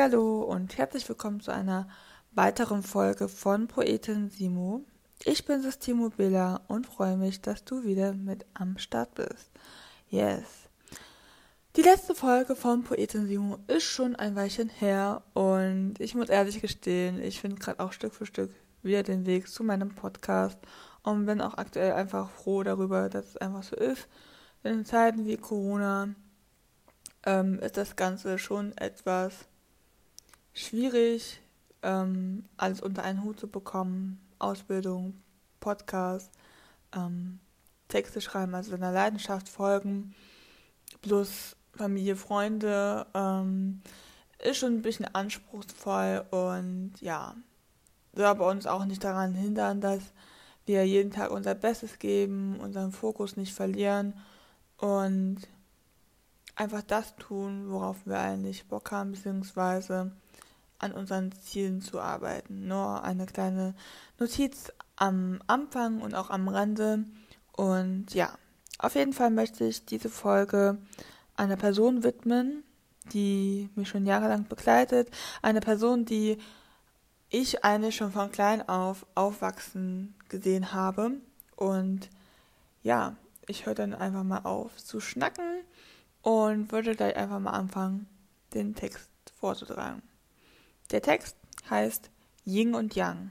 Hallo und herzlich willkommen zu einer weiteren Folge von Poetin Simo. Ich bin Sistimo Billa und freue mich, dass du wieder mit am Start bist. Yes. Die letzte Folge von Poetin Simo ist schon ein Weilchen her und ich muss ehrlich gestehen, ich finde gerade auch Stück für Stück wieder den Weg zu meinem Podcast und bin auch aktuell einfach froh darüber, dass es einfach so ist. In Zeiten wie Corona ähm, ist das Ganze schon etwas schwierig, ähm, alles unter einen Hut zu bekommen. Ausbildung, Podcast, ähm, Texte schreiben, also seiner Leidenschaft folgen, plus Familie, Freunde, ähm, ist schon ein bisschen anspruchsvoll und ja, soll aber uns auch nicht daran hindern, dass wir jeden Tag unser Bestes geben, unseren Fokus nicht verlieren und einfach das tun, worauf wir eigentlich Bock haben, beziehungsweise an unseren Zielen zu arbeiten. Nur eine kleine Notiz am Anfang und auch am Rande. Und ja, auf jeden Fall möchte ich diese Folge einer Person widmen, die mich schon jahrelang begleitet. Eine Person, die ich eigentlich schon von klein auf aufwachsen gesehen habe. Und ja, ich höre dann einfach mal auf zu schnacken und würde gleich einfach mal anfangen, den Text vorzutragen. Der Text heißt Ying und Yang.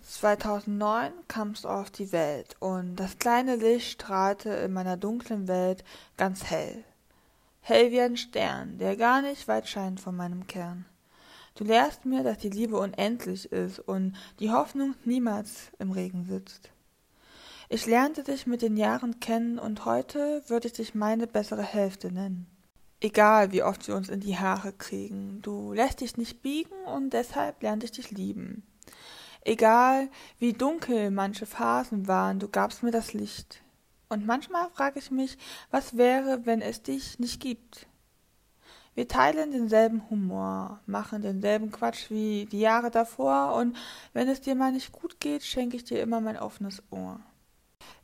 2009 kamst du auf die Welt und das kleine Licht strahlte in meiner dunklen Welt ganz hell. Hell wie ein Stern, der gar nicht weit scheint von meinem Kern. Du lehrst mir, dass die Liebe unendlich ist und die Hoffnung niemals im Regen sitzt. Ich lernte dich mit den Jahren kennen und heute würde ich dich meine bessere Hälfte nennen. Egal, wie oft wir uns in die Haare kriegen, du lässt dich nicht biegen und deshalb lernte ich dich lieben. Egal, wie dunkel manche Phasen waren, du gabst mir das Licht. Und manchmal frage ich mich, was wäre, wenn es dich nicht gibt? Wir teilen denselben Humor, machen denselben Quatsch wie die Jahre davor und wenn es dir mal nicht gut geht, schenke ich dir immer mein offenes Ohr.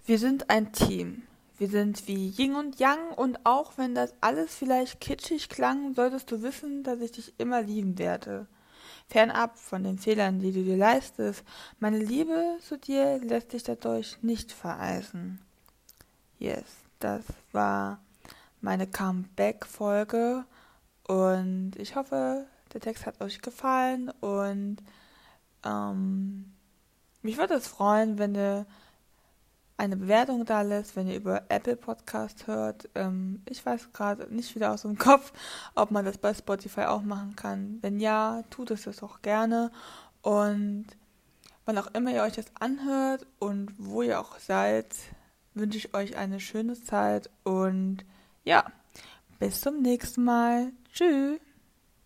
Wir sind ein Team. Wir sind wie Yin und Yang und auch wenn das alles vielleicht kitschig klang, solltest du wissen, dass ich dich immer lieben werde. Fernab von den Fehlern, die du dir leistest, meine Liebe zu dir lässt sich dadurch nicht vereisen. Yes, das war meine Comeback-Folge und ich hoffe, der Text hat euch gefallen und ähm, mich würde es freuen, wenn ihr eine Bewertung da lässt, wenn ihr über Apple Podcast hört. Ähm, ich weiß gerade nicht wieder aus dem Kopf, ob man das bei Spotify auch machen kann. Wenn ja, tut es das auch gerne. Und wann auch immer ihr euch das anhört und wo ihr auch seid, wünsche ich euch eine schöne Zeit und ja, bis zum nächsten Mal. Tschüss.